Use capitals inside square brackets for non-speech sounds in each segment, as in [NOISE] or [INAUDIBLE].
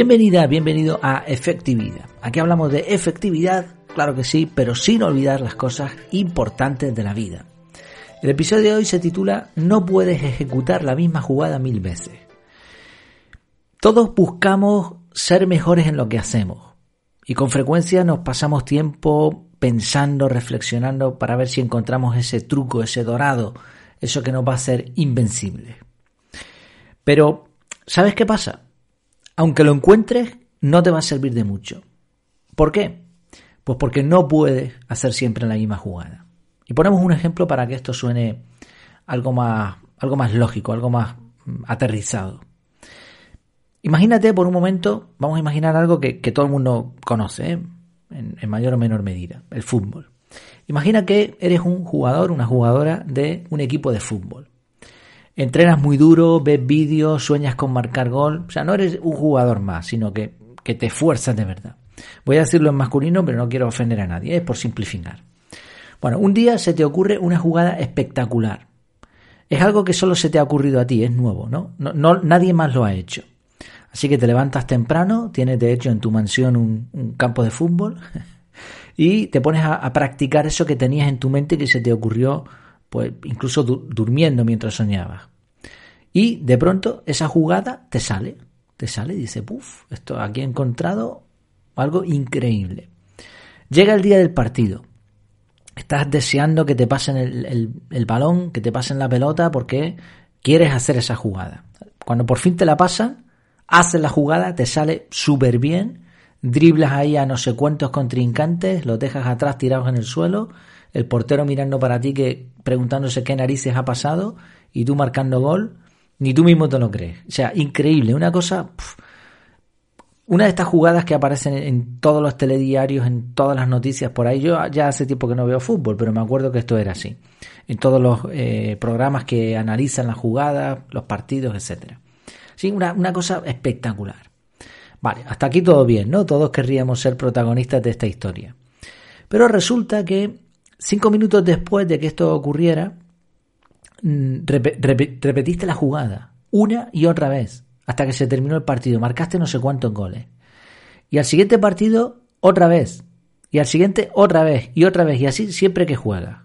Bienvenida, bienvenido a Efectividad. Aquí hablamos de efectividad, claro que sí, pero sin olvidar las cosas importantes de la vida. El episodio de hoy se titula No puedes ejecutar la misma jugada mil veces. Todos buscamos ser mejores en lo que hacemos y con frecuencia nos pasamos tiempo pensando, reflexionando para ver si encontramos ese truco, ese dorado, eso que nos va a hacer invencible. Pero, ¿sabes qué pasa? Aunque lo encuentres, no te va a servir de mucho. ¿Por qué? Pues porque no puedes hacer siempre la misma jugada. Y ponemos un ejemplo para que esto suene algo más, algo más lógico, algo más mm, aterrizado. Imagínate por un momento, vamos a imaginar algo que, todo el mundo conoce, ¿eh? en, en mayor o menor medida, el fútbol. Imagina que eres un jugador, una jugadora de un equipo de fútbol. Entrenas muy duro, ves vídeos, sueñas con marcar gol. O sea, no eres un jugador más, sino que, que te esfuerzas de verdad. Voy a decirlo en masculino, pero no quiero ofender a nadie, es por simplificar. Bueno, un día se te ocurre una jugada espectacular. Es algo que solo se te ha ocurrido a ti, es nuevo, ¿no? no, nadie más lo ha hecho. Así que te levantas temprano, tienes de hecho en tu mansión un, campo de fútbol [LAUGHS] y te pones a, a, practicar eso que tenías en tu mente que se te ocurrió pues incluso durmiendo mientras soñabas. Y de pronto esa jugada te sale, te sale dice, puff, esto aquí he encontrado algo increíble. Llega el día del partido. Estás deseando que te pasen el, el balón, que te pasen la pelota porque quieres hacer esa jugada. Cuando por fin te la pasan, haces la jugada, te sale súper bien, driblas ahí a no sé cuántos contrincantes, los dejas atrás tirados en el suelo el portero mirando para ti que preguntándose qué narices ha pasado y tú marcando gol, ni tú mismo te lo crees. O sea, increíble, una cosa... una de estas jugadas que aparecen en todos los telediarios, en todas las noticias por ahí, yo ya hace tiempo que no veo fútbol, pero me acuerdo que esto era así. En todos los eh, programas que analizan las jugadas, los partidos, etcétera. Sí, una, una cosa espectacular. Vale, hasta aquí todo bien, ¿no? Todos querríamos ser protagonistas de esta historia. Pero resulta que Cinco minutos después de que esto ocurriera, mm, repetiste la jugada una y otra vez hasta que se terminó el partido. Marcaste no sé cuántos goles. Y al siguiente partido, otra vez. Y al siguiente, otra vez. Y otra vez. Y así siempre que juegas.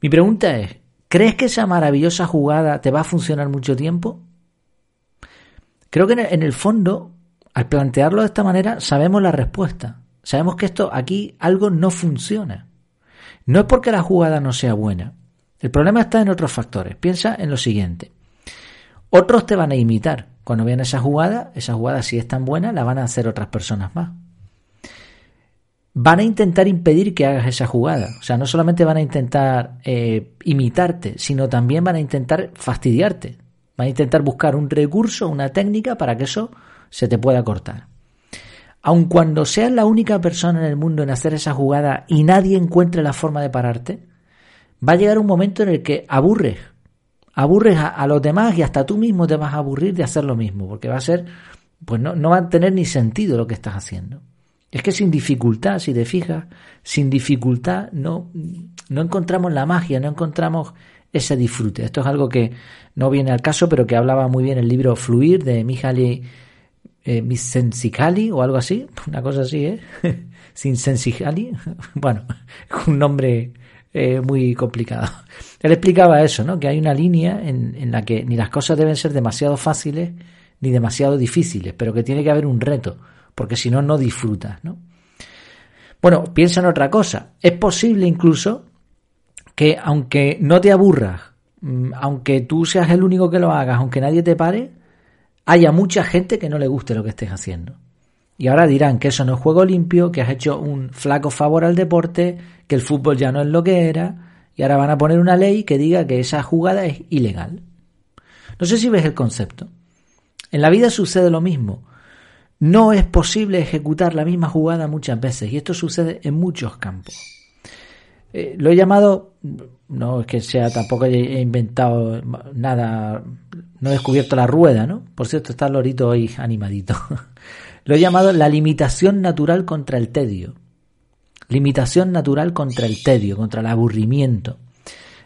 Mi pregunta es, ¿crees que esa maravillosa jugada te va a funcionar mucho tiempo? Creo que en el fondo, al plantearlo de esta manera, sabemos la respuesta. Sabemos que esto aquí algo no funciona. No es porque la jugada no sea buena. El problema está en otros factores. Piensa en lo siguiente. Otros te van a imitar. Cuando vean esa jugada, esa jugada si es tan buena, la van a hacer otras personas más. Van a intentar impedir que hagas esa jugada. O sea, no solamente van a intentar eh, imitarte, sino también van a intentar fastidiarte. Van a intentar buscar un recurso, una técnica para que eso se te pueda cortar aun cuando seas la única persona en el mundo en hacer esa jugada y nadie encuentre la forma de pararte, va a llegar un momento en el que aburres, aburres a, los demás y hasta tú mismo te vas a aburrir de hacer lo mismo, porque va a ser, pues no, va a tener ni sentido lo que estás haciendo. Es que sin dificultad, si te fijas, sin dificultad no, no encontramos la magia, no encontramos ese disfrute. Esto es algo que no viene al caso, pero que hablaba muy bien el libro Fluir de Mihaly eh, Missensicali o algo así, [LAUGHS] una cosa así, ¿eh? [LAUGHS] Sensicali, [LAUGHS] bueno, un nombre eh, muy complicado. Él explicaba eso, ¿no? Que hay una línea en, en la que ni las cosas deben ser demasiado fáciles ni demasiado difíciles, pero que tiene que haber un reto, porque si no, no disfrutas, ¿no? Bueno, piensa en otra cosa. Es posible incluso que aunque no te aburras, mm, aunque tú seas el único que lo hagas, aunque nadie te pare, haya mucha gente que no le guste lo que estés haciendo. Y ahora dirán que eso no es juego limpio, que has hecho un flaco favor al deporte, que el fútbol ya no es lo que era, y ahora van a poner una ley que diga que esa jugada es ilegal. No sé si ves el concepto. En la vida sucede lo mismo. No es posible ejecutar la misma jugada muchas veces, y esto sucede en muchos campos. Eh, lo he llamado, no es que sea tampoco he inventado nada, no he descubierto la rueda, ¿no? Por cierto, está lorito hoy animadito. [LAUGHS] lo he llamado la limitación natural contra el tedio. Limitación natural contra el tedio, contra el aburrimiento.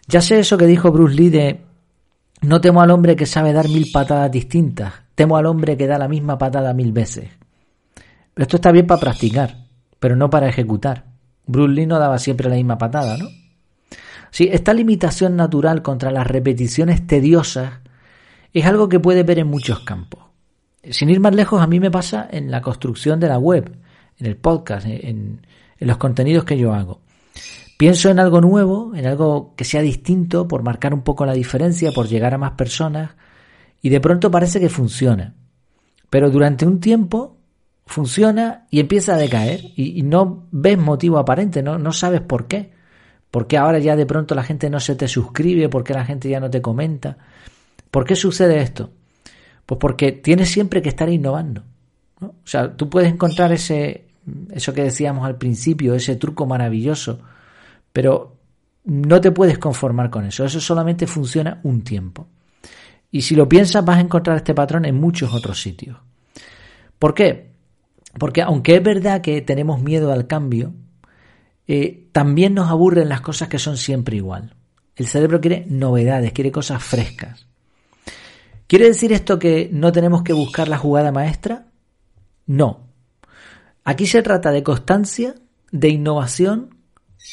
Ya sé eso que dijo Bruce Lee de no temo al hombre que sabe dar mil patadas distintas, temo al hombre que da la misma patada mil veces. Esto está bien para practicar, pero no para ejecutar. Bruce Lee no daba siempre la misma patada, ¿no? Sí, esta limitación natural contra las repeticiones tediosas es algo que puede ver en muchos campos. Sin ir más lejos, a mí me pasa en la construcción de la web, en el podcast, en, en los contenidos que yo hago. Pienso en algo nuevo, en algo que sea distinto, por marcar un poco la diferencia, por llegar a más personas, y de pronto parece que funciona. Pero durante un tiempo funciona y empieza a decaer y, no ves motivo aparente, ¿no? no sabes por qué. ¿Por qué ahora ya de pronto la gente no se te suscribe? ¿Por qué la gente ya no te comenta? ¿Por qué sucede esto? Pues porque tienes siempre que estar innovando. O sea, tú puedes encontrar ese, eso que decíamos al principio, ese truco maravilloso, pero no te puedes conformar con eso. Eso solamente funciona un tiempo. Y si lo piensas, vas a encontrar este patrón en muchos otros sitios. ¿Por qué? Porque aunque es verdad que tenemos miedo al cambio, eh, también nos aburren las cosas que son siempre igual. El cerebro quiere novedades, quiere cosas frescas. ¿Quiere decir esto que no tenemos que buscar la jugada maestra? No. Aquí se trata de constancia, de innovación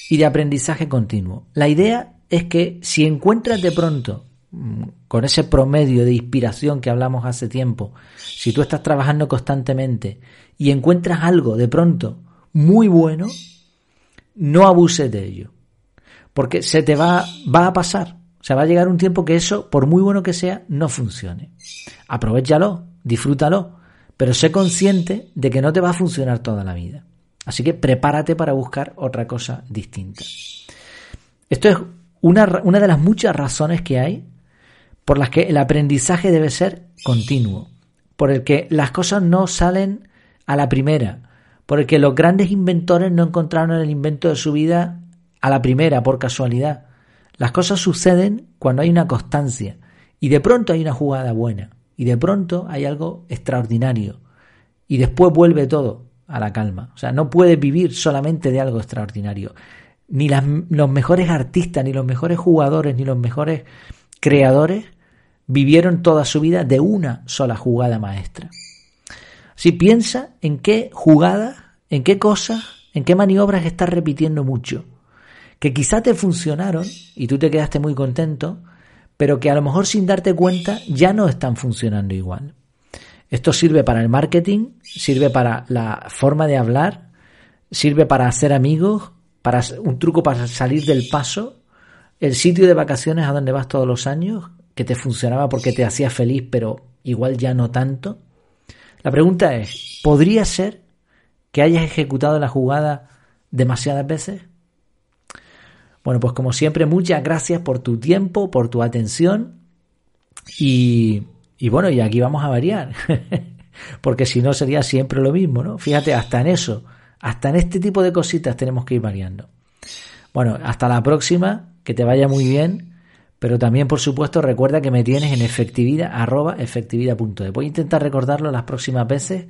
y de aprendizaje continuo. La idea es que si encuentras de pronto con ese promedio de inspiración que hablamos hace tiempo, si tú estás trabajando constantemente y encuentras algo de pronto muy bueno, no abuses de ello. Porque se te va, va a pasar. O sea, va a llegar un tiempo que eso, por muy bueno que sea, no funcione. Aprovechalo, disfrútalo, pero sé consciente de que no te va a funcionar toda la vida. Así que prepárate para buscar otra cosa distinta. Esto es una, una de las muchas razones que hay por las que el aprendizaje debe ser continuo, por el que las cosas no salen a la primera, por el que los grandes inventores no encontraron el invento de su vida a la primera, por casualidad. Las cosas suceden cuando hay una constancia y de pronto hay una jugada buena y de pronto hay algo extraordinario y después vuelve todo a la calma. O sea, no puedes vivir solamente de algo extraordinario. Ni los mejores artistas, ni los mejores jugadores, ni los mejores creadores vivieron toda su vida de una sola jugada maestra. Si piensa en qué jugada, en qué cosas, en qué maniobras estás repitiendo mucho, que quizá te funcionaron y tú te quedaste muy contento, pero que a lo mejor sin darte cuenta ya no están funcionando igual. Esto sirve para el marketing, sirve para la forma de hablar, sirve para hacer amigos, para un truco para salir del paso, el sitio de vacaciones a donde vas todos los años, que te funcionaba porque te hacía feliz, pero igual ya no tanto. La pregunta es, ¿podría ser que hayas ejecutado la jugada demasiadas veces? Bueno, pues como siempre, muchas gracias por tu tiempo, por tu atención y, y bueno, y aquí vamos a variar, [LAUGHS] porque si no sería siempre lo mismo, ¿no? Fíjate, hasta en eso, hasta en este tipo de cositas tenemos que ir variando. Bueno, hasta la próxima, que te vaya muy bien pero también, por supuesto, recuerda que me tienes en efectividad, arroba efectividad.de. Voy a intentar recordarlo las próximas veces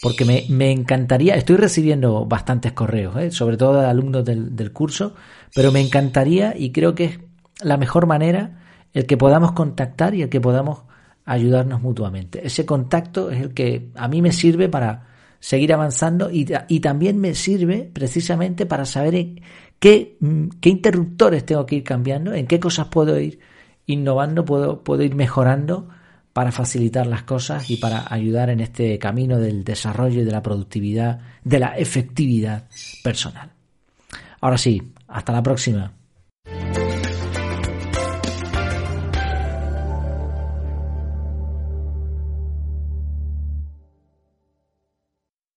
porque me, encantaría, estoy recibiendo bastantes correos, ¿eh? sobre todo de alumnos del, del curso, pero me encantaría y creo que es la mejor manera el que podamos contactar y el que podamos ayudarnos mutuamente. Ese contacto es el que a mí me sirve para seguir avanzando y, y también me sirve precisamente para saber ¿Qué, mm, ¿Qué, interruptores tengo que ir cambiando? ¿En qué cosas puedo ir innovando? ¿Puedo, puedo ir mejorando para facilitar las cosas y para ayudar en este camino del desarrollo y de la productividad, de la efectividad personal? Ahora sí, hasta la próxima.